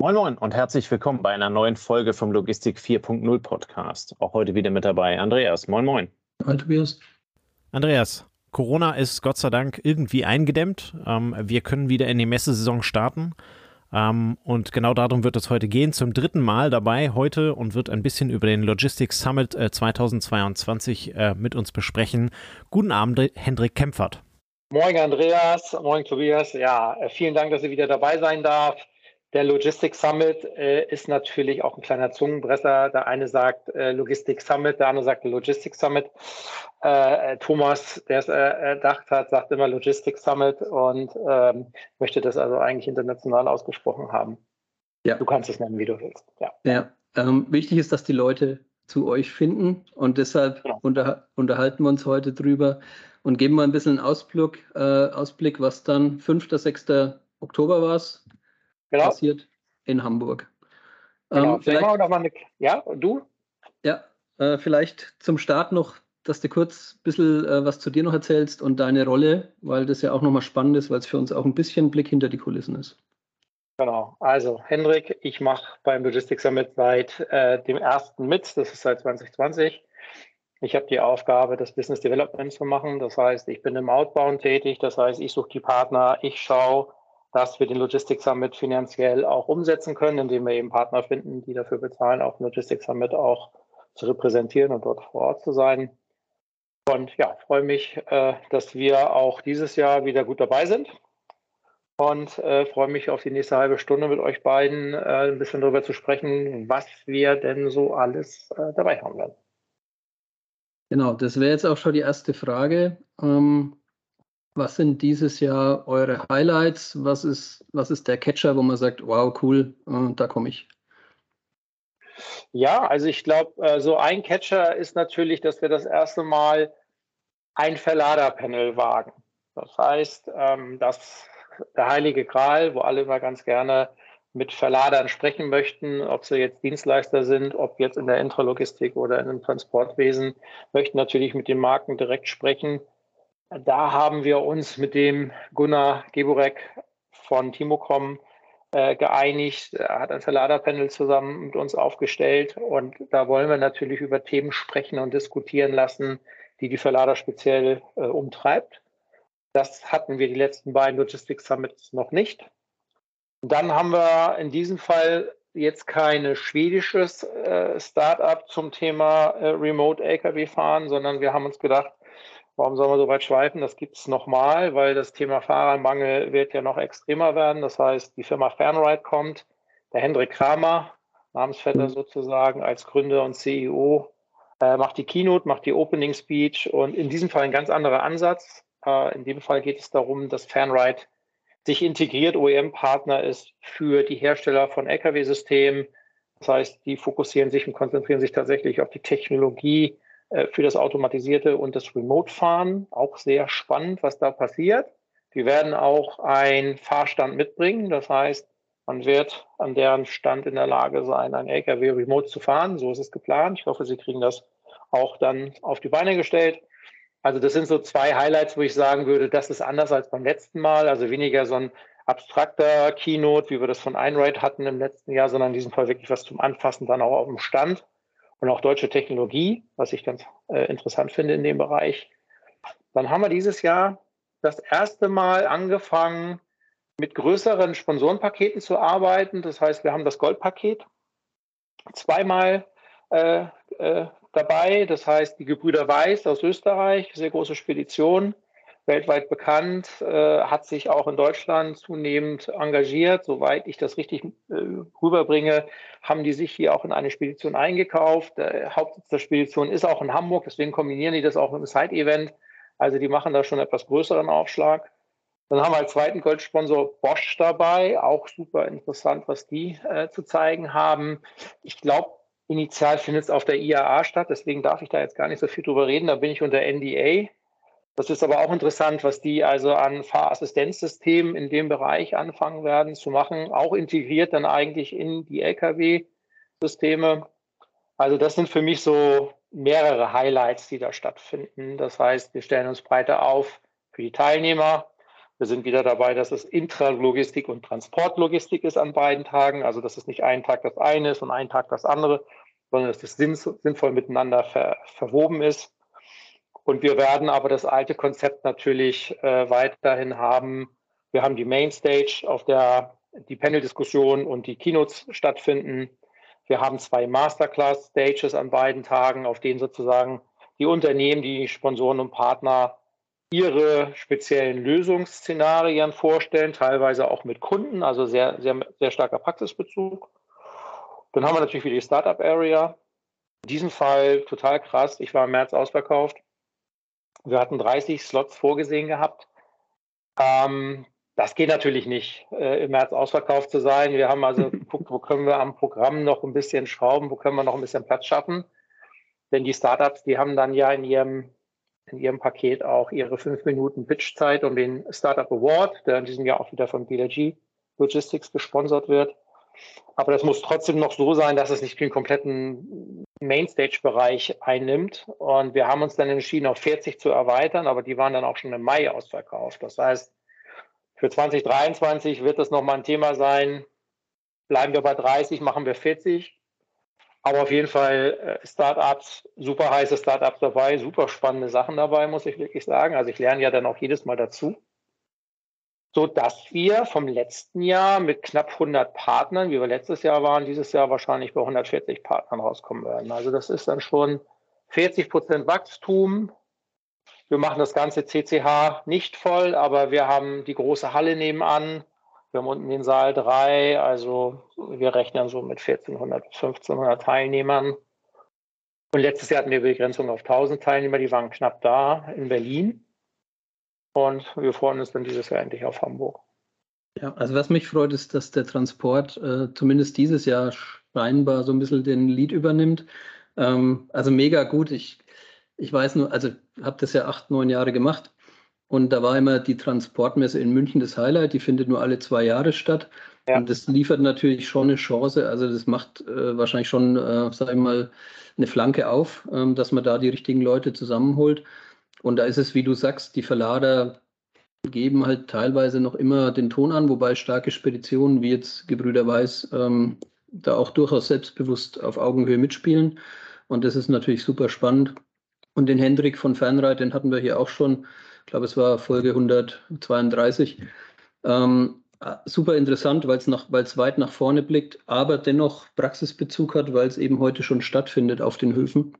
Moin Moin und herzlich willkommen bei einer neuen Folge vom Logistik 4.0 Podcast. Auch heute wieder mit dabei Andreas. Moin Moin. Hi Tobias. Andreas, Corona ist Gott sei Dank irgendwie eingedämmt. Ähm, wir können wieder in die Messesaison starten. Ähm, und genau darum wird es heute gehen. Zum dritten Mal dabei heute und wird ein bisschen über den Logistics Summit äh, 2022 äh, mit uns besprechen. Guten Abend, Hendrik Kempfert. Moin Andreas, moin Tobias. Ja, äh, vielen Dank, dass ich wieder dabei sein darf. Der Logistics Summit äh, ist natürlich auch ein kleiner Zungenbresser. Der eine sagt äh, Logistics Summit, der andere sagt Logistics Summit. Äh, Thomas, der es äh, erdacht hat, sagt immer Logistics Summit und ähm, möchte das also eigentlich international ausgesprochen haben. Ja. Du kannst es nennen, wie du willst. Ja. ja ähm, wichtig ist, dass die Leute zu euch finden und deshalb genau. unter, unterhalten wir uns heute drüber und geben mal ein bisschen einen Ausblick, äh, Ausblick was dann 5. 6. Oktober war es genau. passiert in Hamburg. Genau. Ähm, vielleicht, noch mal eine, ja, du? Ja, äh, vielleicht zum Start noch, dass du kurz ein bisschen äh, was zu dir noch erzählst und deine Rolle, weil das ja auch nochmal spannend ist, weil es für uns auch ein bisschen Blick hinter die Kulissen ist. Genau, also Hendrik, ich mache beim Logistics Summit seit äh, dem ersten mit, das ist seit 2020. Ich habe die Aufgabe, das Business Development zu machen. Das heißt, ich bin im Outbound tätig. Das heißt, ich suche die Partner, ich schaue, dass wir den Logistics Summit finanziell auch umsetzen können, indem wir eben Partner finden, die dafür bezahlen, auch Logistics Summit auch zu repräsentieren und dort vor Ort zu sein. Und ja, freue mich, äh, dass wir auch dieses Jahr wieder gut dabei sind und äh, freue mich auf die nächste halbe Stunde mit euch beiden äh, ein bisschen darüber zu sprechen, was wir denn so alles dabei haben werden. Genau, das wäre jetzt auch schon die erste Frage. Ähm, was sind dieses Jahr eure Highlights? Was ist, was ist der Catcher, wo man sagt, wow, cool, äh, da komme ich? Ja, also ich glaube, äh, so ein Catcher ist natürlich, dass wir das erste Mal ein Verladerpanel wagen. Das heißt, ähm, dass der heilige Gral, wo alle immer ganz gerne mit Verladern sprechen möchten, ob sie jetzt Dienstleister sind, ob jetzt in der Intralogistik oder in dem Transportwesen, möchten natürlich mit den Marken direkt sprechen da haben wir uns mit dem Gunnar Geborek von Timocom äh, geeinigt. Er hat ein Verladerpanel zusammen mit uns aufgestellt und da wollen wir natürlich über Themen sprechen und diskutieren lassen, die die Verlader speziell äh, umtreibt. Das hatten wir die letzten beiden Logistics Summits noch nicht. Und dann haben wir in diesem Fall jetzt kein schwedisches äh, Startup zum Thema äh, Remote LKW fahren, sondern wir haben uns gedacht, Warum soll man so weit schweifen? Das gibt es nochmal, weil das Thema Fahrermangel wird ja noch extremer werden. Das heißt, die Firma Fernride kommt, der Hendrik Kramer, Namensvetter mhm. sozusagen, als Gründer und CEO, äh, macht die Keynote, macht die Opening Speech und in diesem Fall ein ganz anderer Ansatz. Äh, in dem Fall geht es darum, dass Fernride sich integriert OEM-Partner ist für die Hersteller von Lkw-Systemen. Das heißt, die fokussieren sich und konzentrieren sich tatsächlich auf die Technologie, für das Automatisierte und das Remote-Fahren. Auch sehr spannend, was da passiert. Die werden auch einen Fahrstand mitbringen. Das heißt, man wird an deren Stand in der Lage sein, ein LKW remote zu fahren. So ist es geplant. Ich hoffe, Sie kriegen das auch dann auf die Beine gestellt. Also das sind so zwei Highlights, wo ich sagen würde, das ist anders als beim letzten Mal. Also weniger so ein abstrakter Keynote, wie wir das von Einride hatten im letzten Jahr, sondern in diesem Fall wirklich was zum Anfassen, dann auch auf dem Stand und auch deutsche Technologie, was ich ganz äh, interessant finde in dem Bereich. Dann haben wir dieses Jahr das erste Mal angefangen, mit größeren Sponsorenpaketen zu arbeiten. Das heißt, wir haben das Goldpaket zweimal äh, äh, dabei. Das heißt, die Gebrüder Weiß aus Österreich, sehr große Spedition, weltweit bekannt, äh, hat sich auch in Deutschland zunehmend engagiert. Soweit ich das richtig äh, rüberbringe, haben die sich hier auch in eine Spedition eingekauft. Der Hauptsitz der Spedition ist auch in Hamburg, deswegen kombinieren die das auch mit einem Side-Event. Also die machen da schon etwas größeren Aufschlag. Dann haben wir als zweiten Goldsponsor Bosch dabei, auch super interessant, was die äh, zu zeigen haben. Ich glaube, initial findet es auf der IAA statt, deswegen darf ich da jetzt gar nicht so viel drüber reden. Da bin ich unter NDA. Das ist aber auch interessant, was die also an Fahrassistenzsystemen in dem Bereich anfangen werden zu machen, auch integriert dann eigentlich in die Lkw-Systeme. Also das sind für mich so mehrere Highlights, die da stattfinden. Das heißt, wir stellen uns breiter auf für die Teilnehmer. Wir sind wieder dabei, dass es Intralogistik und Transportlogistik ist an beiden Tagen. Also dass es nicht einen Tag das eine ist und einen Tag das andere, sondern dass es sinnvoll miteinander ver verwoben ist. Und wir werden aber das alte Konzept natürlich äh, weiterhin haben. Wir haben die Mainstage, auf der die Panel-Diskussion und die Keynotes stattfinden. Wir haben zwei Masterclass-Stages an beiden Tagen, auf denen sozusagen die Unternehmen, die Sponsoren und Partner ihre speziellen Lösungsszenarien vorstellen, teilweise auch mit Kunden, also sehr, sehr, sehr starker Praxisbezug. Dann haben wir natürlich wieder die Startup Area. In diesem Fall total krass. Ich war im März ausverkauft. Wir hatten 30 Slots vorgesehen gehabt. Ähm, das geht natürlich nicht, äh, im März ausverkauft zu sein. Wir haben also geguckt, wo können wir am Programm noch ein bisschen schrauben, wo können wir noch ein bisschen Platz schaffen. Denn die Startups, die haben dann ja in ihrem in Ihrem Paket auch Ihre fünf Minuten Pitchzeit um den Startup Award, der in diesem Jahr auch wieder von BLG Logistics gesponsert wird. Aber das muss trotzdem noch so sein, dass es nicht den kompletten Mainstage-Bereich einnimmt. Und wir haben uns dann entschieden, auf 40 zu erweitern, aber die waren dann auch schon im Mai ausverkauft. Das heißt, für 2023 wird das nochmal ein Thema sein. Bleiben wir bei 30, machen wir 40. Aber auf jeden Fall äh, Startups, super heiße Startups dabei, super spannende Sachen dabei, muss ich wirklich sagen. Also ich lerne ja dann auch jedes Mal dazu. So dass wir vom letzten Jahr mit knapp 100 Partnern, wie wir letztes Jahr waren, dieses Jahr wahrscheinlich bei 140 Partnern rauskommen werden. Also das ist dann schon 40 Prozent Wachstum. Wir machen das ganze CCH nicht voll, aber wir haben die große Halle nebenan. Wir haben unten den Saal 3, also wir rechnen so mit 1400 bis 1500 Teilnehmern. Und letztes Jahr hatten wir Begrenzung auf 1000 Teilnehmer, die waren knapp da in Berlin. Und wir freuen uns dann dieses Jahr endlich auf Hamburg. Ja, also was mich freut, ist, dass der Transport äh, zumindest dieses Jahr scheinbar so ein bisschen den Lead übernimmt. Ähm, also mega gut. Ich, ich weiß nur, also habe das ja acht, neun Jahre gemacht und da war immer die Transportmesse in München das Highlight, die findet nur alle zwei Jahre statt. Ja. Und das liefert natürlich schon eine Chance. Also das macht äh, wahrscheinlich schon, äh, sag ich mal, eine Flanke auf, ähm, dass man da die richtigen Leute zusammenholt. Und da ist es, wie du sagst, die Verlader geben halt teilweise noch immer den Ton an, wobei starke Speditionen wie jetzt Gebrüder Weiß ähm, da auch durchaus selbstbewusst auf Augenhöhe mitspielen. Und das ist natürlich super spannend. Und den Hendrik von Fernreit, den hatten wir hier auch schon ich glaube, es war Folge 132. Ähm, super interessant, weil es weit nach vorne blickt, aber dennoch Praxisbezug hat, weil es eben heute schon stattfindet auf den Höfen.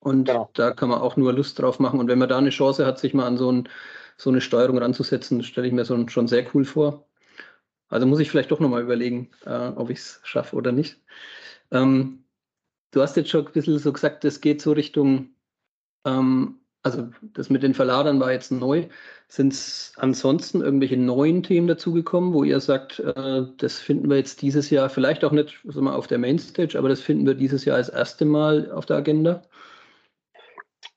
Und genau. da kann man auch nur Lust drauf machen. Und wenn man da eine Chance hat, sich mal an so, ein, so eine Steuerung ranzusetzen, stelle ich mir so, schon sehr cool vor. Also muss ich vielleicht doch nochmal überlegen, äh, ob ich es schaffe oder nicht. Ähm, du hast jetzt schon ein bisschen so gesagt, es geht so Richtung ähm, also das mit den Verladern war jetzt neu. Sind es ansonsten irgendwelche neuen Themen dazugekommen, wo ihr sagt, äh, das finden wir jetzt dieses Jahr vielleicht auch nicht wir, auf der Mainstage, aber das finden wir dieses Jahr als erste Mal auf der Agenda?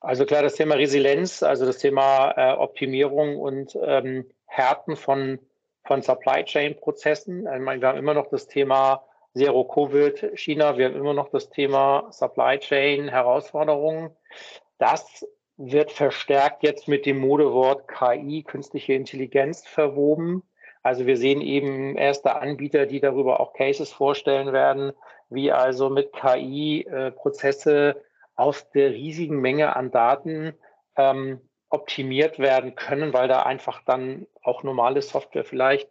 Also klar, das Thema Resilienz, also das Thema äh, Optimierung und ähm, Härten von, von Supply Chain Prozessen. Ich meine, wir haben immer noch das Thema Zero Covid China, wir haben immer noch das Thema Supply Chain Herausforderungen. Das wird verstärkt jetzt mit dem Modewort KI, künstliche Intelligenz, verwoben. Also wir sehen eben erste Anbieter, die darüber auch Cases vorstellen werden, wie also mit KI äh, Prozesse aus der riesigen Menge an Daten ähm, optimiert werden können, weil da einfach dann auch normale Software vielleicht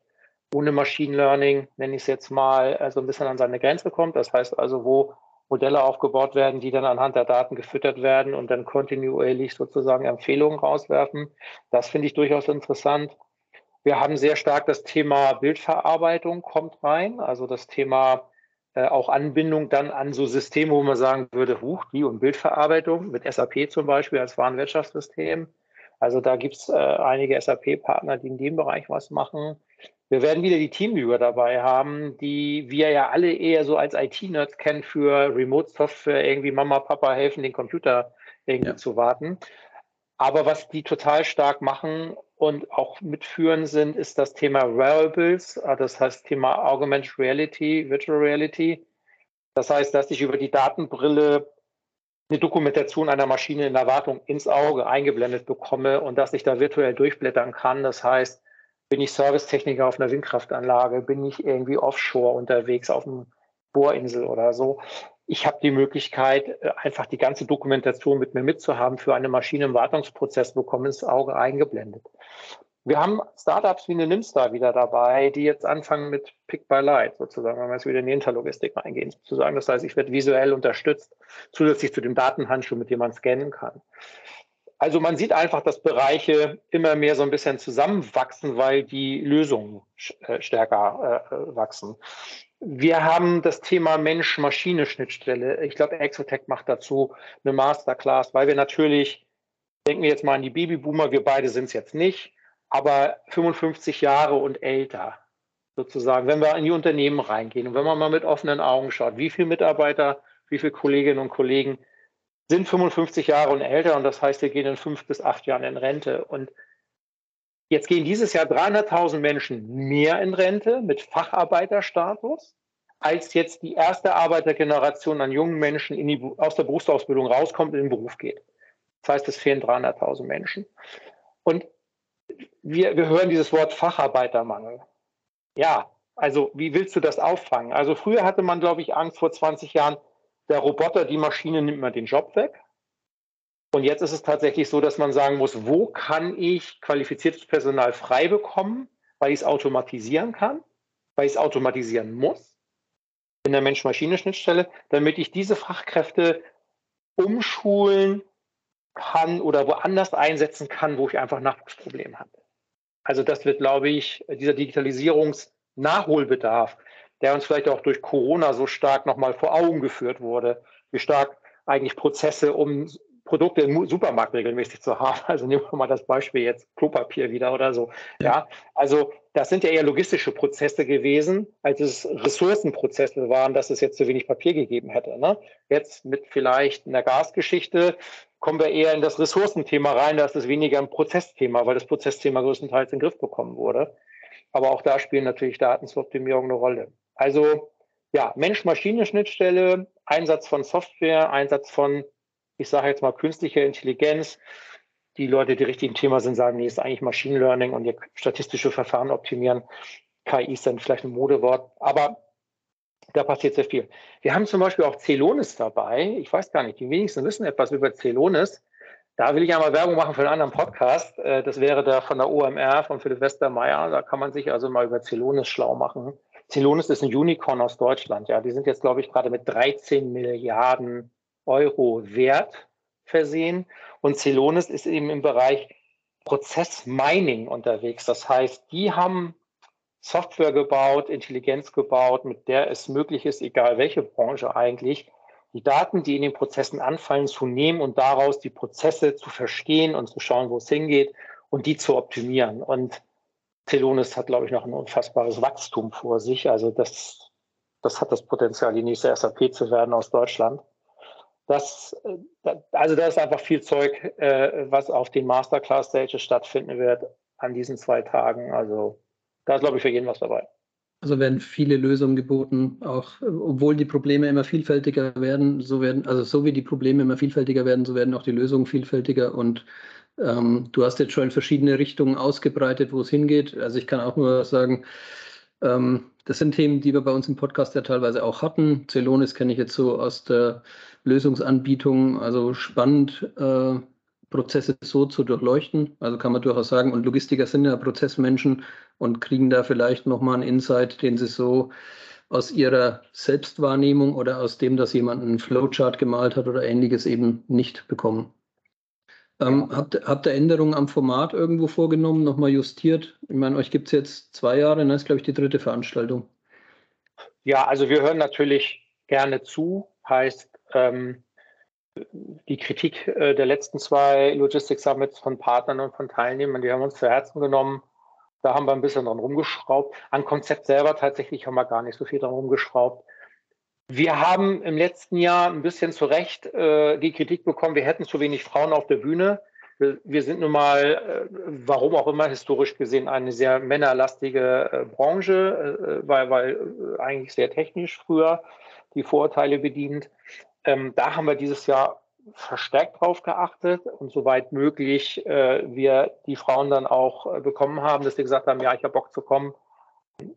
ohne Machine Learning, nenne ich es jetzt mal, also ein bisschen an seine Grenze kommt. Das heißt also, wo Modelle aufgebaut werden, die dann anhand der Daten gefüttert werden und dann kontinuierlich sozusagen Empfehlungen rauswerfen. Das finde ich durchaus interessant. Wir haben sehr stark das Thema Bildverarbeitung kommt rein, also das Thema äh, auch Anbindung dann an so Systeme, wo man sagen würde, huch, die und Bildverarbeitung mit SAP zum Beispiel als Warenwirtschaftssystem. Also da gibt es äh, einige SAP-Partner, die in dem Bereich was machen. Wir werden wieder die Teamviewer dabei haben, die wir ja alle eher so als IT-Nerds kennen für Remote-Software, irgendwie Mama, Papa helfen, den Computer irgendwie ja. zu warten. Aber was die total stark machen und auch mitführen sind, ist das Thema Wearables, äh, das heißt Thema Augmented Reality, Virtual Reality. Das heißt, dass ich über die Datenbrille eine Dokumentation einer Maschine in der Wartung ins Auge eingeblendet bekomme und dass ich da virtuell durchblättern kann. Das heißt, Bin ich Servicetechniker auf einer Windkraftanlage? Bin ich irgendwie offshore unterwegs auf einer Bohrinsel oder so? Ich habe die Möglichkeit, äh, einfach die ganze Dokumentation mit mir mitzuhaben für eine Maschine im Wartungsprozess, bekomme ins Auge eingeblendet. Wir haben Startups wie eine Nimstar wieder dabei, die jetzt anfangen mit Pick by Light sozusagen, wenn wir jetzt wieder in die Interlogistik reingehen, sozusagen. Das heißt, ich werde visuell unterstützt, zusätzlich zu dem Datenhandschuh, mit dem man scannen kann. Also man sieht einfach, dass Bereiche immer mehr so ein bisschen zusammenwachsen, weil die Lösungen äh, stärker äh, wachsen. Wir haben das Thema Mensch-Maschine-Schnittstelle. Ich glaube, Exotech macht dazu eine Masterclass, weil wir natürlich, denken wir jetzt mal an die Babyboomer, wir beide sind es jetzt nicht, aber 55 Jahre und älter sozusagen, wenn wir in die Unternehmen reingehen und wenn man mal mit offenen Augen schaut, wie viele Mitarbeiter, wie viele Kolleginnen und Kollegen sind 55 Jahre und älter und das heißt, wir gehen in fünf bis acht Jahren in Rente. Und jetzt gehen dieses Jahr 300.000 Menschen mehr in Rente mit Facharbeiterstatus, als jetzt die erste Arbeitergeneration an jungen Menschen die, aus der Berufsausbildung rauskommt und in den Beruf geht. Das heißt, es fehlen 300.000 Menschen. Und wir, wir hören dieses Wort Facharbeitermangel. Ja, also wie willst du das auffangen? Also früher hatte man, glaube ich, Angst vor 20 Jahren, der Roboter, die Maschine nimmt mir den Job weg. Und jetzt ist es tatsächlich so, dass man sagen muss, wo kann ich qualifiziertes Personal frei bekommen, weil ich es automatisieren kann, weil ich es automatisieren muss in der Mensch-Maschine-Schnittstelle, damit ich diese Fachkräfte umschulen, kann oder woanders einsetzen kann, wo ich einfach Nachwuchsprobleme habe. Also das wird, glaube ich, dieser Digitalisierungsnachholbedarf, der uns vielleicht auch durch Corona so stark nochmal vor Augen geführt wurde, wie stark eigentlich Prozesse, um Produkte im Supermarkt regelmäßig zu haben. Also nehmen wir mal das Beispiel jetzt Klopapier wieder oder so. Ja. also das sind ja eher logistische Prozesse gewesen, als es Ressourcenprozesse waren, dass es jetzt zu wenig Papier gegeben hätte. Ne? Jetzt mit vielleicht einer Gasgeschichte kommen wir eher in das Ressourcenthema rein, da ist es weniger ein Prozessthema, weil das Prozessthema größtenteils in den Griff bekommen wurde. Aber auch da spielen natürlich Daten zur Optimierung eine Rolle. Also ja, Mensch-Maschine-Schnittstelle, Einsatz von Software, Einsatz von, ich sage jetzt mal, künstlicher Intelligenz. Die Leute, die richtig im Thema sind, sagen, nee, ist eigentlich Machine Learning und ihr statistische Verfahren optimieren. KI ist dann vielleicht ein Modewort. Aber da passiert sehr viel. Wir haben zum Beispiel auch Celonis dabei. Ich weiß gar nicht, die wenigsten wissen etwas über Celonis. Da will ich einmal Werbung machen für einen anderen Podcast. Äh, das wäre der von der OMR von Philipp Westermeier. Da kann man sich also mal über Celonis schlau machen. Celonis ist ein Unicorn aus Deutschland. Ja, die sind jetzt, glaube ich, gerade mit 13 Milliarden Euro Wert versehen. Und Celonis ist eben im Bereich Prozessmining unterwegs. Das heißt, die haben Software gebaut, Intelligenz gebaut, mit der es möglich ist, egal welche Branche eigentlich, die Daten, die in den Prozessen anfallen, zu nehmen und daraus die Prozesse zu verstehen und zu schauen, wo es hingeht und die zu optimieren. Und Celonis hat, glaube ich, noch ein unfassbares Wachstum vor sich. Also das, das hat das Potenzial, die nächste SAP zu werden aus Deutschland. Das, äh, also da ist einfach viel Zeug, äh, was auf den Masterclass-Stages stattfinden wird an diesen zwei Tagen. Also da ist, glaube ich, für jeden was dabei. Also werden viele Lösungen geboten, auch obwohl die Probleme immer vielfältiger werden, so werden, also so wie die Probleme immer vielfältiger werden, so werden auch die Lösungen vielfältiger und ähm, du hast jetzt schon in verschiedene Richtungen ausgebreitet, wo es hingeht. Also ich kann auch nur sagen, ähm, das sind Themen, die wir bei uns im Podcast ja teilweise auch hatten. Celonis kenne ich jetzt so aus der Lösungsanbietung, also spannend. Äh, Prozesse so zu durchleuchten. Also kann man durchaus sagen, und Logistiker sind ja Prozessmenschen und kriegen da vielleicht nochmal einen Insight, den sie so aus ihrer Selbstwahrnehmung oder aus dem, dass jemand einen Flowchart gemalt hat oder ähnliches eben nicht bekommen. Ähm, habt, habt ihr Änderungen am Format irgendwo vorgenommen, nochmal justiert? Ich meine, euch gibt es jetzt zwei Jahre, das ne? ist, glaube ich, die dritte Veranstaltung. Ja, also wir hören natürlich gerne zu, heißt, ähm, die Kritik äh, der letzten zwei Logistics Summits von Partnern und von Teilnehmern, die haben uns zu Herzen genommen. Da haben wir ein bisschen dran rumgeschraubt. An Konzept selber tatsächlich haben wir gar nicht so viel dran rumgeschraubt. Wir haben im letzten Jahr ein bisschen zu Recht äh, die Kritik bekommen, wir hätten zu wenig Frauen auf der Bühne. Wir, wir sind nun mal, äh, warum auch immer, historisch gesehen eine sehr männerlastige äh, Branche, äh, weil, weil eigentlich sehr technisch früher die Vorurteile bedient. Ähm, da haben wir dieses Jahr verstärkt darauf geachtet und soweit möglich äh, wir die Frauen dann auch äh, bekommen haben, dass sie gesagt haben, ja, ich habe Bock zu kommen,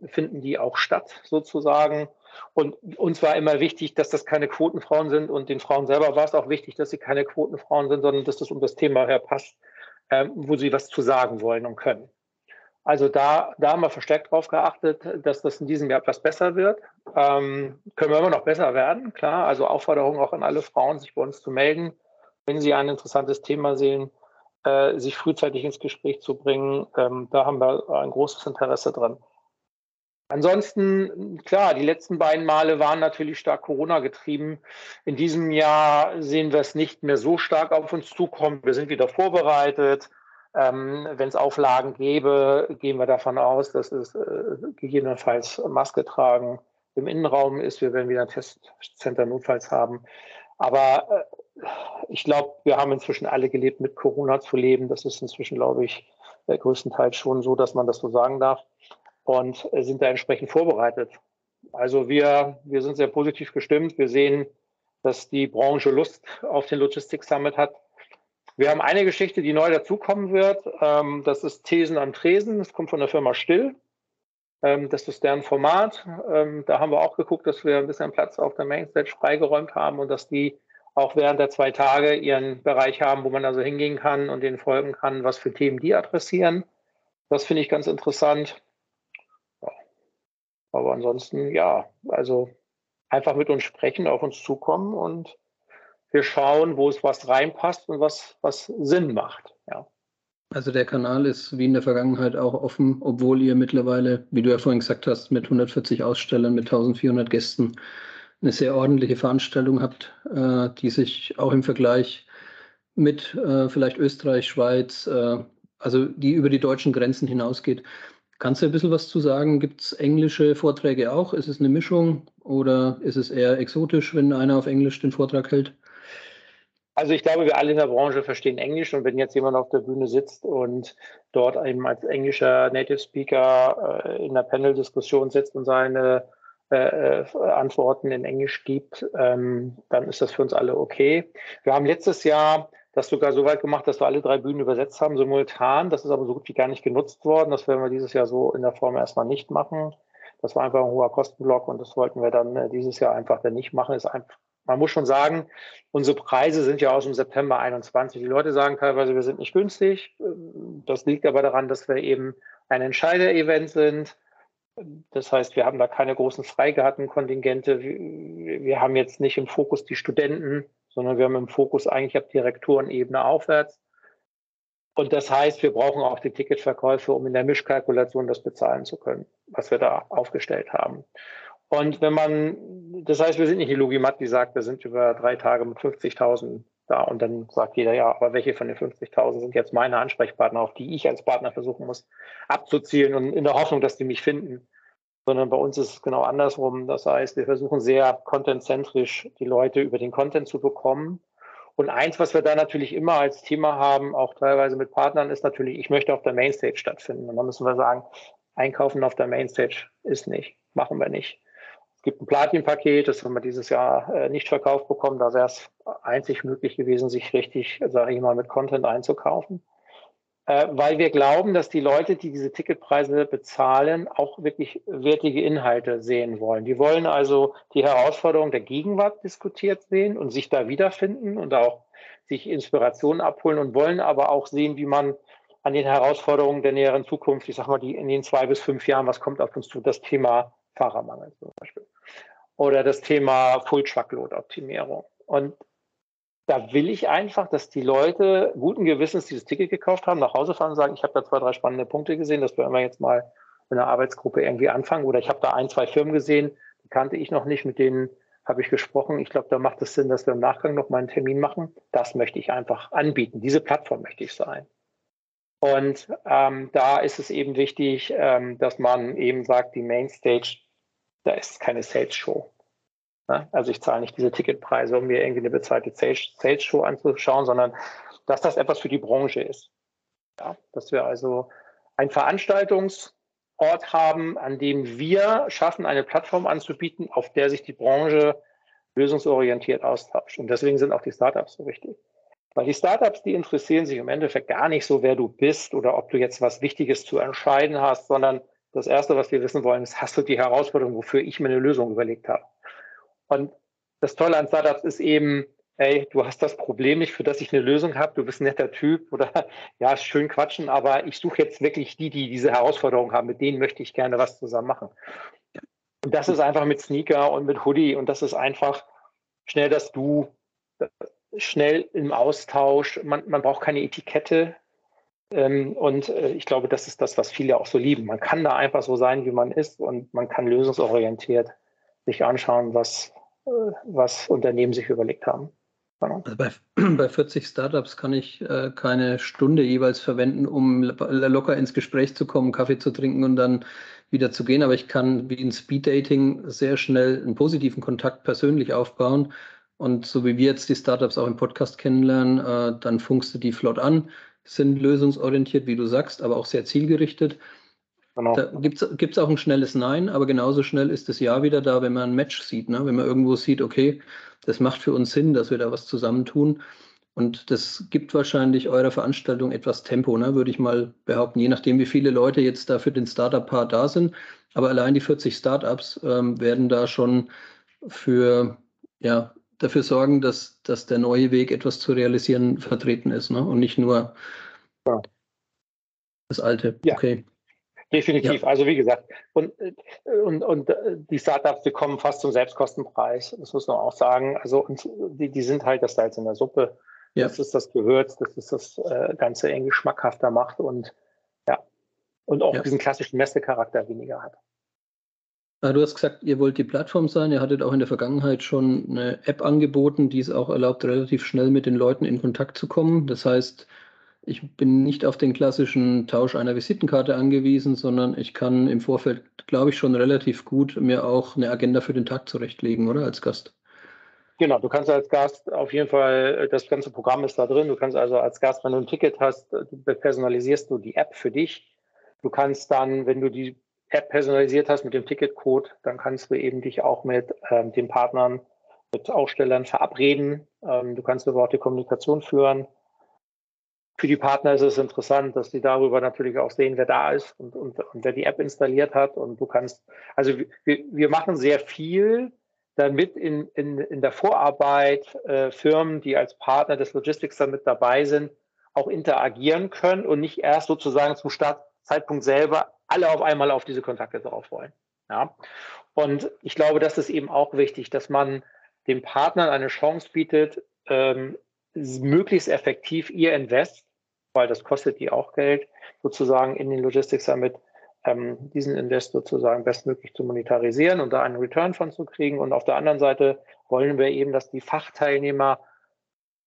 finden die auch statt sozusagen. Und uns war immer wichtig, dass das keine Quotenfrauen sind und den Frauen selber war es auch wichtig, dass sie keine Quotenfrauen sind, sondern dass das um das Thema her passt, ähm, wo sie was zu sagen wollen und können. Also da, da haben wir verstärkt darauf geachtet, dass das in diesem Jahr etwas besser wird. Ähm, können wir immer noch besser werden, klar. Also Aufforderung auch an alle Frauen, sich bei uns zu melden, wenn sie ein interessantes Thema sehen, äh, sich frühzeitig ins Gespräch zu bringen. Ähm, da haben wir ein großes Interesse dran. Ansonsten, klar, die letzten beiden Male waren natürlich stark Corona getrieben. In diesem Jahr sehen wir es nicht mehr so stark auf uns zukommen. Wir sind wieder vorbereitet. Ähm, Wenn es Auflagen gäbe, gehen wir davon aus, dass es äh, gegebenenfalls Maske tragen im Innenraum ist. Wir werden wieder ein Testcenter notfalls haben. Aber äh, ich glaube, wir haben inzwischen alle gelebt, mit Corona zu leben. Das ist inzwischen, glaube ich, äh, größtenteils schon so, dass man das so sagen darf und äh, sind da entsprechend vorbereitet. Also wir, wir sind sehr positiv gestimmt. Wir sehen, dass die Branche Lust auf den Logistics Summit hat. Wir haben eine Geschichte, die neu dazukommen wird. Ähm, das ist Thesen am Tresen. Das kommt von der Firma Still. Ähm, das ist deren Format. Ähm, da haben wir auch geguckt, dass wir ein bisschen Platz auf der Mainstage freigeräumt haben und dass die auch während der zwei Tage ihren Bereich haben, wo man also hingehen kann und denen folgen kann, was für Themen die adressieren. Das finde ich ganz interessant. Aber ansonsten, ja, also einfach mit uns sprechen, auf uns zukommen und wir schauen, wo es was reinpasst und was, was Sinn macht. Ja. Also der Kanal ist wie in der Vergangenheit auch offen, obwohl ihr mittlerweile, wie du ja vorhin gesagt hast, mit 140 Ausstellern, mit 1400 Gästen eine sehr ordentliche Veranstaltung habt, äh, die sich auch im Vergleich mit äh, vielleicht Österreich, Schweiz, äh, also die über die deutschen Grenzen hinausgeht. Kannst du ein bisschen was zu sagen? Gibt es englische Vorträge auch? Ist es eine Mischung oder ist es eher exotisch, wenn einer auf Englisch den Vortrag hält? Also ich glaube, wir alle in der Branche verstehen Englisch und wenn jetzt jemand auf der Bühne sitzt und dort eben als englischer Native Speaker äh, in der Panel-Diskussion sitzt und seine äh, äh, Antworten in Englisch gibt, ähm, dann ist das für uns alle okay. Wir haben letztes Jahr das sogar so weit gemacht, dass wir alle drei Bühnen übersetzt haben, simultan. Das ist aber so gut wie gar nicht genutzt worden. Das werden wir dieses Jahr so in der Form erstmal nicht machen. Das war einfach ein hoher Kostenblock und das wollten wir dann äh, dieses Jahr einfach dann nicht machen. Ist einfach man muss schon sagen, unsere Preise sind ja aus dem September 21. Die Leute sagen teilweise, wir sind nicht günstig. Das liegt aber daran, dass wir eben ein Entscheider-Event sind. Das heißt, wir haben da keine großen Freigartenkontingente. Wir haben jetzt nicht im Fokus die Studenten, sondern wir haben im Fokus eigentlich ab Direktorenebene aufwärts. Und das heißt, wir brauchen auch die Ticketverkäufe, um in der Mischkalkulation das bezahlen zu können, was wir da aufgestellt haben. Und wenn man, das heißt, wir sind nicht die Logimat, die sagt, wir sind über drei Tage mit 50.000 da und dann sagt jeder, ja, aber welche von den 50.000 sind jetzt meine Ansprechpartner, auf die ich als Partner versuchen muss abzuzielen und in der Hoffnung, dass die mich finden. Sondern bei uns ist es genau andersrum. Das heißt, wir versuchen sehr contentzentrisch die Leute über den Content zu bekommen. Und eins, was wir da natürlich immer als Thema haben, auch teilweise mit Partnern, ist natürlich, ich möchte auf der Mainstage stattfinden. Und dann müssen wir sagen, einkaufen auf der Mainstage ist nicht, machen wir nicht gibt ein Platin-Paket, das haben wir dieses Jahr äh, nicht verkauft bekommen. Da wäre es einzig möglich gewesen, sich richtig, sage ich mal, mit Content einzukaufen. Äh, weil wir glauben, dass die Leute, die diese Ticketpreise bezahlen, auch wirklich wertige Inhalte sehen wollen. Die wollen also die Herausforderung der Gegenwart diskutiert sehen und sich da wiederfinden und auch sich Inspiration abholen und wollen aber auch sehen, wie man an den Herausforderungen der näheren Zukunft, ich sag mal, die in den zwei bis fünf Jahren, was kommt auf uns zu, das Thema Fahrermangel zum Beispiel. Oder das Thema Full-Truckload-Optimierung. Und da will ich einfach, dass die Leute guten Gewissens dieses Ticket gekauft haben, nach Hause fahren und sagen, ich habe da zwei, drei spannende Punkte gesehen, das werden wir jetzt mal in der Arbeitsgruppe irgendwie anfangen. Oder ich habe da ein, zwei Firmen gesehen, die kannte ich noch nicht, mit denen habe ich gesprochen. Ich glaube, da macht es Sinn, dass wir im Nachgang noch mal einen Termin machen. Das möchte ich einfach anbieten. Diese Plattform möchte ich sein. Und ähm, da ist es eben wichtig, ähm, dass man eben sagt, die Mainstage da ist keine Sales-Show. Also ich zahle nicht diese Ticketpreise, um mir irgendwie eine bezahlte Sales-Show anzuschauen, sondern dass das etwas für die Branche ist. Ja, dass wir also einen Veranstaltungsort haben, an dem wir schaffen, eine Plattform anzubieten, auf der sich die Branche lösungsorientiert austauscht. Und deswegen sind auch die Startups so wichtig. Weil die Startups, die interessieren sich im Endeffekt gar nicht so, wer du bist oder ob du jetzt was Wichtiges zu entscheiden hast, sondern das Erste, was wir wissen wollen, ist, hast du die Herausforderung, wofür ich mir eine Lösung überlegt habe? Und das Tolle an Startups ist eben, ey, du hast das Problem nicht, für das ich eine Lösung habe, du bist ein netter Typ oder ja, schön quatschen, aber ich suche jetzt wirklich die, die diese Herausforderung haben, mit denen möchte ich gerne was zusammen machen. Und das ist einfach mit Sneaker und mit Hoodie und das ist einfach schnell dass Du, schnell im Austausch, man, man braucht keine Etikette. Ähm, und äh, ich glaube, das ist das, was viele auch so lieben. Man kann da einfach so sein, wie man ist und man kann lösungsorientiert sich anschauen, was, was Unternehmen sich überlegt haben. Genau. Also bei, bei 40 Startups kann ich äh, keine Stunde jeweils verwenden, um locker ins Gespräch zu kommen, Kaffee zu trinken und dann wieder zu gehen. Aber ich kann wie in Speeddating sehr schnell einen positiven Kontakt persönlich aufbauen. Und so wie wir jetzt die Startups auch im Podcast kennenlernen, äh, dann funkst du die flott an, sind lösungsorientiert, wie du sagst, aber auch sehr zielgerichtet. Genau. Da gibt es auch ein schnelles Nein, aber genauso schnell ist das Ja wieder da, wenn man ein Match sieht. Ne? Wenn man irgendwo sieht, okay, das macht für uns Sinn, dass wir da was zusammentun. Und das gibt wahrscheinlich eurer Veranstaltung etwas Tempo, ne? würde ich mal behaupten, je nachdem, wie viele Leute jetzt da für den Startup-Part da sind. Aber allein die 40 Startups ähm, werden da schon für, ja, dafür sorgen, dass, dass der neue Weg, etwas zu realisieren, vertreten ist ne? und nicht nur ja. das alte. Ja. Okay. Definitiv. Ja. Also wie gesagt, und, und, und äh, die Startups, die kommen fast zum Selbstkostenpreis. Das muss man auch sagen. Also und die, die sind halt das Salz in der Suppe. Ja. Das ist das Gewürz, das ist das äh, Ganze eng geschmackhafter macht und ja, und auch ja. diesen klassischen Messecharakter weniger hat. Ah, du hast gesagt, ihr wollt die Plattform sein. Ihr hattet auch in der Vergangenheit schon eine App angeboten, die es auch erlaubt, relativ schnell mit den Leuten in Kontakt zu kommen. Das heißt, ich bin nicht auf den klassischen Tausch einer Visitenkarte angewiesen, sondern ich kann im Vorfeld, glaube ich, schon relativ gut mir auch eine Agenda für den Tag zurechtlegen, oder als Gast? Genau, du kannst als Gast auf jeden Fall, das ganze Programm ist da drin. Du kannst also als Gast, wenn du ein Ticket hast, personalisierst du die App für dich. Du kannst dann, wenn du die App personalisiert hast mit dem Ticketcode, dann kannst du eben dich auch mit ähm, den Partnern, mit Ausstellern verabreden. Ähm, du kannst aber auch die Kommunikation führen für die Partner ist es interessant, dass die darüber natürlich auch sehen, wer da ist und, und, und wer die App installiert hat. Und du kannst, also wir, wir machen sehr viel, damit in, in, in der Vorarbeit äh, Firmen, die als Partner des Logistics damit dabei sind, auch interagieren können und nicht erst sozusagen zum Startzeitpunkt selber alle auf einmal auf diese Kontakte drauf wollen. Ja. Und ich glaube, das ist eben auch wichtig, dass man den Partnern eine Chance bietet, ähm, möglichst effektiv ihr Invest weil das kostet die auch Geld, sozusagen in den Logistics Summit ähm, diesen Invest sozusagen bestmöglich zu monetarisieren und da einen Return von zu kriegen. Und auf der anderen Seite wollen wir eben, dass die Fachteilnehmer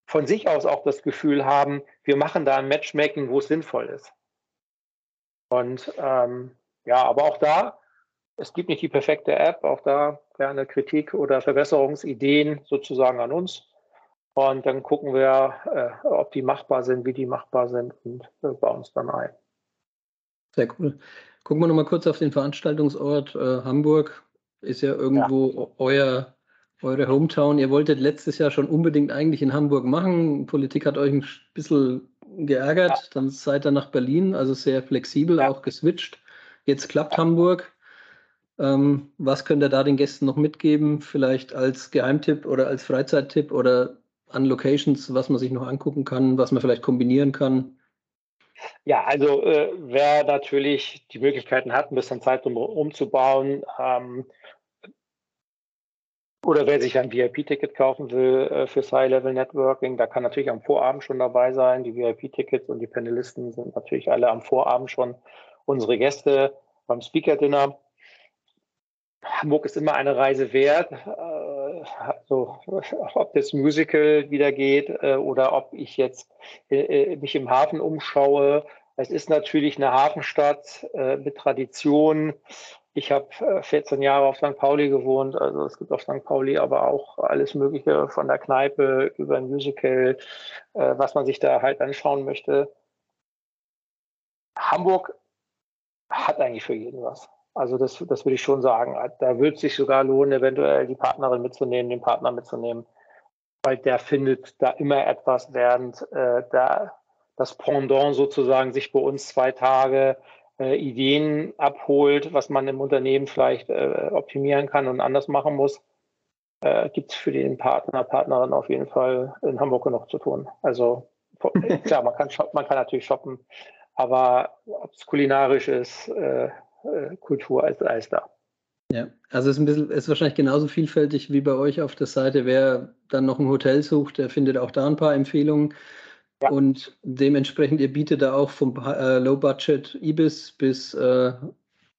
von sich aus auch das Gefühl haben, wir machen da ein Matchmaking, wo es sinnvoll ist. Und ähm, ja, aber auch da, es gibt nicht die perfekte App, auch da gerne Kritik oder Verbesserungsideen sozusagen an uns. Und dann gucken wir, äh, ob die machbar sind, wie die machbar sind und äh, bauen es dann ein. Sehr cool. Gucken wir nochmal kurz auf den Veranstaltungsort. Äh, Hamburg ist ja irgendwo ja. euer eure Hometown. Ihr wolltet letztes Jahr schon unbedingt eigentlich in Hamburg machen. Politik hat euch ein bisschen geärgert. Ja. Dann seid ihr nach Berlin, also sehr flexibel ja. auch geswitcht. Jetzt klappt Hamburg. Ähm, was könnt ihr da den Gästen noch mitgeben? Vielleicht als Geheimtipp oder als Freizeittipp oder an Locations, was man sich noch angucken kann, was man vielleicht kombinieren kann? Ja, also äh, wer natürlich die Möglichkeiten hat, ein bisschen Zeit um, umzubauen, ähm, oder wer sich ein VIP-Ticket kaufen will äh, fürs High-Level Networking, da kann natürlich am Vorabend schon dabei sein. Die VIP-Tickets und die Panelisten sind natürlich alle am Vorabend schon unsere Gäste beim Speaker-Dinner. Hamburg ist immer eine Reise wert. Äh, also, ob das Musical wieder geht äh, oder ob ich jetzt äh, mich im Hafen umschaue. Es ist natürlich eine Hafenstadt mit Tradition. Ich habe 14 Jahre auf St. Pauli gewohnt, also es gibt auf St. Pauli aber auch alles Mögliche von der Kneipe über ein Musical, was man sich da halt anschauen möchte. Hamburg hat eigentlich für jeden was. Also das, das würde ich schon sagen. Da würde es sich sogar lohnen, eventuell die Partnerin mitzunehmen, den Partner mitzunehmen, weil der findet da immer etwas, während äh, da das Pendant sozusagen sich bei uns zwei Tage äh, Ideen abholt, was man im Unternehmen vielleicht äh, optimieren kann und anders machen muss, äh, gibt es für den Partner, Partnerin auf jeden Fall in Hamburg noch zu tun. Also klar, man kann, shoppen, man kann natürlich shoppen, aber ob es kulinarisch ist, äh, Kultur als, da. Ja, also es ist, ein bisschen, ist wahrscheinlich genauso vielfältig wie bei euch auf der Seite. Wer dann noch ein Hotel sucht, der findet auch da ein paar Empfehlungen. Ja. Und dementsprechend, ihr bietet da auch vom äh, Low-Budget Ibis bis, äh,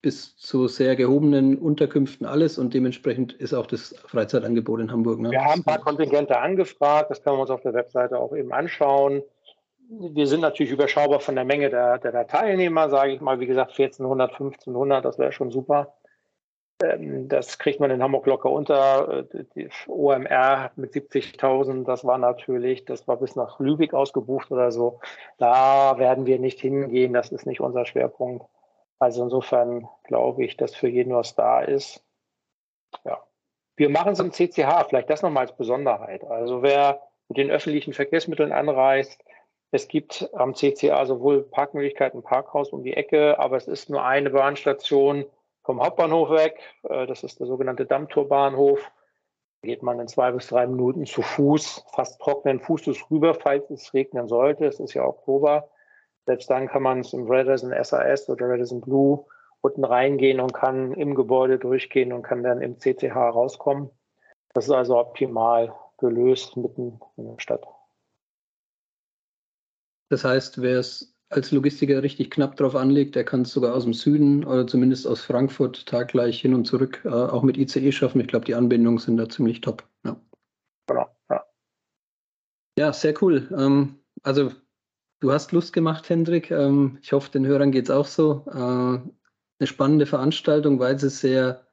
bis zu sehr gehobenen Unterkünften alles und dementsprechend ist auch das Freizeitangebot in Hamburg. Ne? Wir haben ein paar Kontingente angefragt, das können wir uns auf der Webseite auch eben anschauen. Wir sind natürlich überschaubar von der Menge der, der Teilnehmer, sage ich mal. Wie gesagt, 1400, 1500, das wäre schon super. Ähm, das kriegt man in Hamburg locker unter. Äh, die OMR mit 70.000, das war natürlich, das war bis nach Lübeck ausgebucht oder so. Da werden wir nicht hingehen, das ist nicht unser Schwerpunkt. Also insofern glaube ich, dass für jeden was da ist. Ja. Wir machen es im CCH, vielleicht das nochmal als Besonderheit. Also wer mit den öffentlichen Verkehrsmitteln anreist, es gibt am CCA sowohl Parkmöglichkeiten, Parkhaus um die Ecke, aber es ist nur eine Bahnstation vom Hauptbahnhof weg. Äh, das ist der sogenannte Dammtorbahnhof. Da geht man in zwei bis drei Minuten zu Fuß, fast trockenen Fußes rüber, falls es regnen sollte. Es ist ja Oktober. Selbst dann kann man es im Radisson SAS oder Radisson Blue unten reingehen und kann im Gebäude durchgehen und kann dann im CCH rauskommen. Das ist also optimal gelöst mitten in der Stadt. Das heißt, wer es als Logistiker richtig knapp drauf anlegt, der kann es sogar aus dem Süden oder zumindest aus Frankfurt taggleich hin und zurück äh, auch mit ICE schaffen. Ich glaube, die Anbindungen sind da ziemlich top. Ja, genau, ja. ja sehr cool. Ähm, also du hast Lust gemacht, Hendrik. Ähm, ich hoffe, den Hörern geht es auch so. Äh, eine spannende Veranstaltung, weil sie sehr,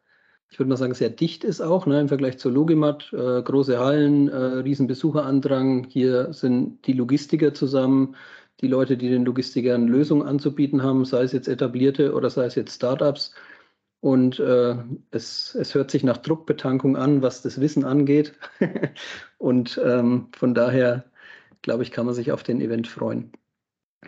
ich würde mal sagen, sehr dicht ist auch ne, im Vergleich zur Logimat. Äh, große Hallen, äh, riesen Besucherandrang. Hier sind die Logistiker zusammen die Leute, die den Logistikern Lösungen anzubieten haben, sei es jetzt etablierte oder sei es jetzt Startups. Und äh, es, es hört sich nach Druckbetankung an, was das Wissen angeht. und ähm, von daher, glaube ich, kann man sich auf den Event freuen.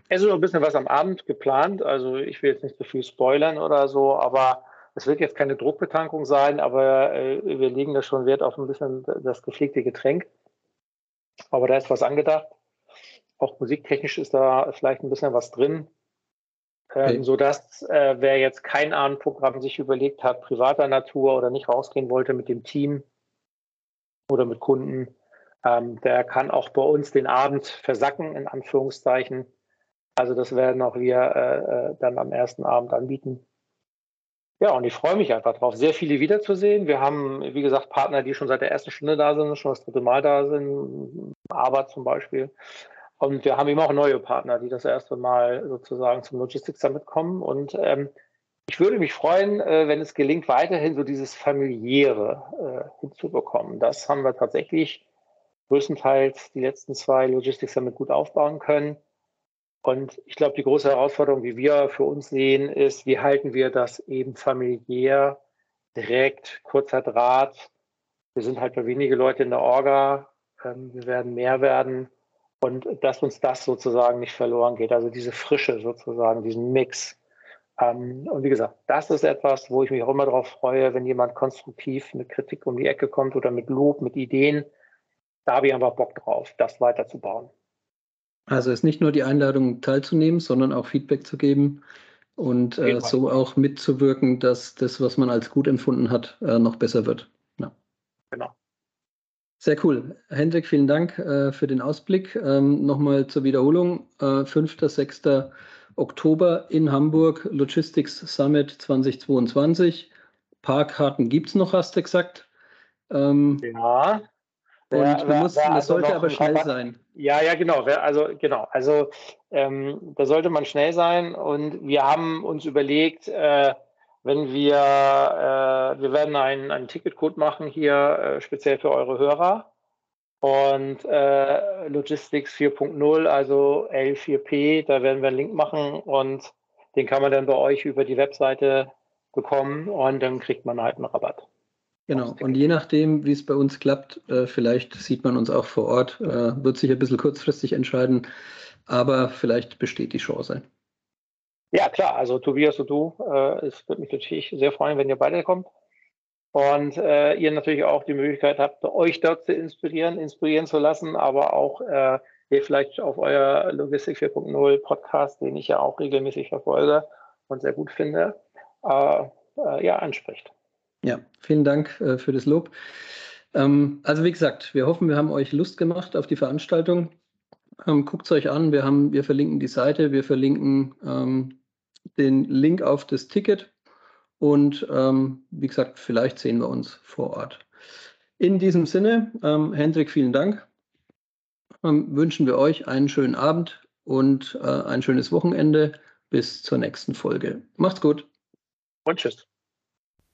Es ist noch ein bisschen was am Abend geplant. Also ich will jetzt nicht so viel spoilern oder so, aber es wird jetzt keine Druckbetankung sein, aber äh, wir legen da schon Wert auf ein bisschen das gepflegte Getränk. Aber da ist was angedacht. Auch musiktechnisch ist da vielleicht ein bisschen was drin. Ähm, okay. sodass äh, wer jetzt kein Abendprogramm sich überlegt hat, privater Natur oder nicht rausgehen wollte mit dem Team oder mit Kunden, ähm, der kann auch bei uns den Abend versacken, in Anführungszeichen. Also das werden auch wir äh, äh dann am ersten Abend anbieten. Ja, und ich freue mich einfach drauf, sehr viele wiederzusehen. Wir haben, wie gesagt, Partner, die schon seit der ersten Stunde da sind, schon das dritte Mal da sind, aber zum Beispiel. Und wir haben eben auch neue Partner, die das erste Mal sozusagen zum Logistics Summit kommen. Und ähm, ich würde mich freuen, äh, wenn es gelingt, weiterhin so dieses familiäre äh, hinzubekommen. Das haben wir tatsächlich größtenteils die letzten zwei Logistics Summit gut aufbauen können. Und ich glaube, die große Herausforderung, die wir für uns sehen, ist, wie halten wir das eben familiär, direkt, kurzer Draht. Wir sind halt nur wenige Leute in der Orga. Ähm, wir werden mehr werden und dass uns das sozusagen nicht verloren geht. Also diese Frische sozusagen, diesen Mix. Ähm, und wie gesagt, das ist etwas, wo ich mich auch immer darauf freue, wenn jemand konstruktiv mit Kritik um die Ecke kommt oder mit Lob, mit Ideen. Da habe ich einfach Bock drauf, das weiterzubauen. Also ist nicht nur die Einladung teilzunehmen, sondern auch Feedback zu geben und äh, so auch mitzuwirken, dass das, was man als gut empfunden hat, äh, noch besser wird. Ja. Genau. Sehr cool. Hendrik, vielen Dank äh, für den Ausblick. Ähm, Nochmal zur Wiederholung. Äh, 5. 6. Oktober in Hamburg, Logistics Summit 2022. Parkkarten gibt es noch, hast du gesagt. Ähm, ja. Und wer, wer, muss, wer also sollte aber schnell sein. Ja, ja, genau. Also genau. Also ähm, da sollte man schnell sein. Und wir haben uns überlegt, äh, wenn wir, äh, wir werden einen, einen Ticketcode machen hier äh, speziell für eure Hörer und äh, Logistics 4.0, also L4P, da werden wir einen Link machen und den kann man dann bei euch über die Webseite bekommen und dann kriegt man halt einen Rabatt. Genau, und je nachdem, wie es bei uns klappt, äh, vielleicht sieht man uns auch vor Ort, äh, wird sich ein bisschen kurzfristig entscheiden, aber vielleicht besteht die Chance. Ja, klar, also Tobias und du, äh, es würde mich natürlich sehr freuen, wenn ihr beide kommt. Und äh, ihr natürlich auch die Möglichkeit habt, euch dort zu inspirieren, inspirieren zu lassen, aber auch äh, ihr vielleicht auf euer Logistik 4.0 Podcast, den ich ja auch regelmäßig verfolge und sehr gut finde, äh, ja, anspricht. Ja, vielen Dank äh, für das Lob. Ähm, also wie gesagt, wir hoffen, wir haben euch Lust gemacht auf die Veranstaltung. Ähm, Guckt es euch an, wir, haben, wir verlinken die Seite, wir verlinken ähm, den Link auf das Ticket und ähm, wie gesagt, vielleicht sehen wir uns vor Ort. In diesem Sinne, ähm, Hendrik, vielen Dank. Ähm, wünschen wir euch einen schönen Abend und äh, ein schönes Wochenende. Bis zur nächsten Folge. Macht's gut. Und tschüss.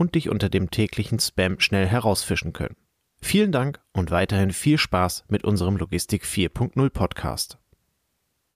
und dich unter dem täglichen Spam schnell herausfischen können. Vielen Dank und weiterhin viel Spaß mit unserem Logistik 4.0 Podcast.